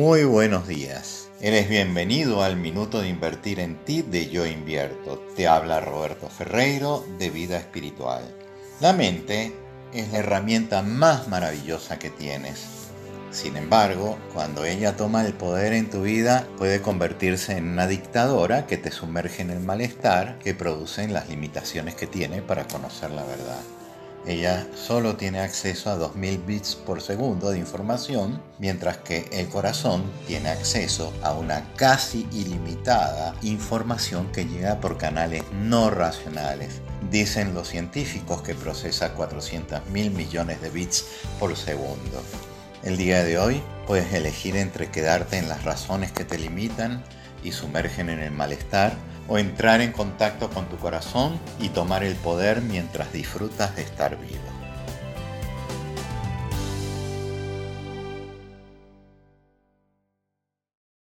Muy buenos días. Eres bienvenido al Minuto de Invertir en Ti de Yo Invierto. Te habla Roberto Ferreiro de Vida Espiritual. La mente es la herramienta más maravillosa que tienes. Sin embargo, cuando ella toma el poder en tu vida, puede convertirse en una dictadora que te sumerge en el malestar que producen las limitaciones que tiene para conocer la verdad. Ella solo tiene acceso a 2000 bits por segundo de información, mientras que el corazón tiene acceso a una casi ilimitada información que llega por canales no racionales. Dicen los científicos que procesa 400 mil millones de bits por segundo. El día de hoy puedes elegir entre quedarte en las razones que te limitan y sumergen en el malestar o entrar en contacto con tu corazón y tomar el poder mientras disfrutas de estar vivo.